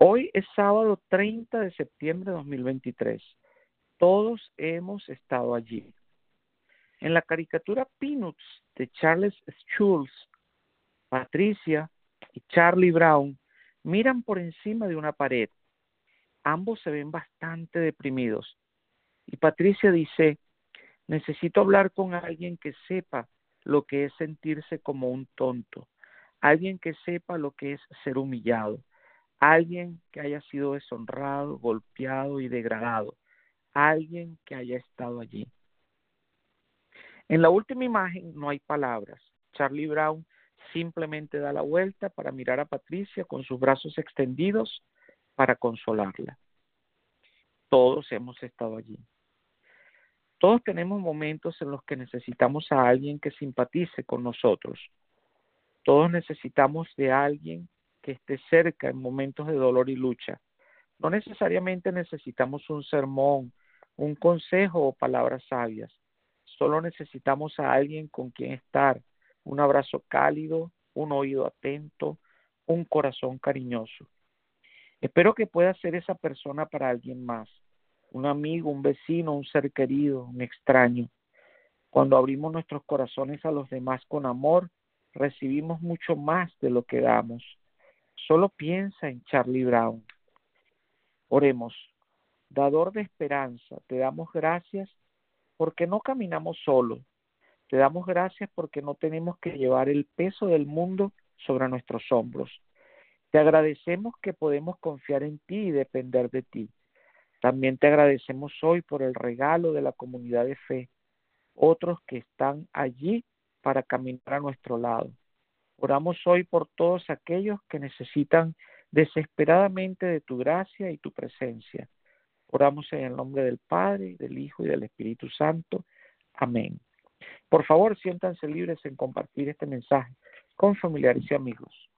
Hoy es sábado 30 de septiembre de 2023. Todos hemos estado allí. En la caricatura Peanuts de Charles Schulz, Patricia y Charlie Brown miran por encima de una pared. Ambos se ven bastante deprimidos. Y Patricia dice, necesito hablar con alguien que sepa lo que es sentirse como un tonto, alguien que sepa lo que es ser humillado, alguien que haya sido deshonrado, golpeado y degradado, alguien que haya estado allí. En la última imagen no hay palabras. Charlie Brown simplemente da la vuelta para mirar a Patricia con sus brazos extendidos para consolarla. Todos hemos estado allí. Todos tenemos momentos en los que necesitamos a alguien que simpatice con nosotros. Todos necesitamos de alguien esté cerca en momentos de dolor y lucha. No necesariamente necesitamos un sermón, un consejo o palabras sabias. Solo necesitamos a alguien con quien estar, un abrazo cálido, un oído atento, un corazón cariñoso. Espero que pueda ser esa persona para alguien más, un amigo, un vecino, un ser querido, un extraño. Cuando abrimos nuestros corazones a los demás con amor, recibimos mucho más de lo que damos. Solo piensa en Charlie Brown. Oremos. Dador de esperanza, te damos gracias porque no caminamos solo. Te damos gracias porque no tenemos que llevar el peso del mundo sobre nuestros hombros. Te agradecemos que podemos confiar en ti y depender de ti. También te agradecemos hoy por el regalo de la comunidad de fe, otros que están allí para caminar a nuestro lado. Oramos hoy por todos aquellos que necesitan desesperadamente de tu gracia y tu presencia. Oramos en el nombre del Padre, del Hijo y del Espíritu Santo. Amén. Por favor, siéntanse libres en compartir este mensaje con familiares y amigos.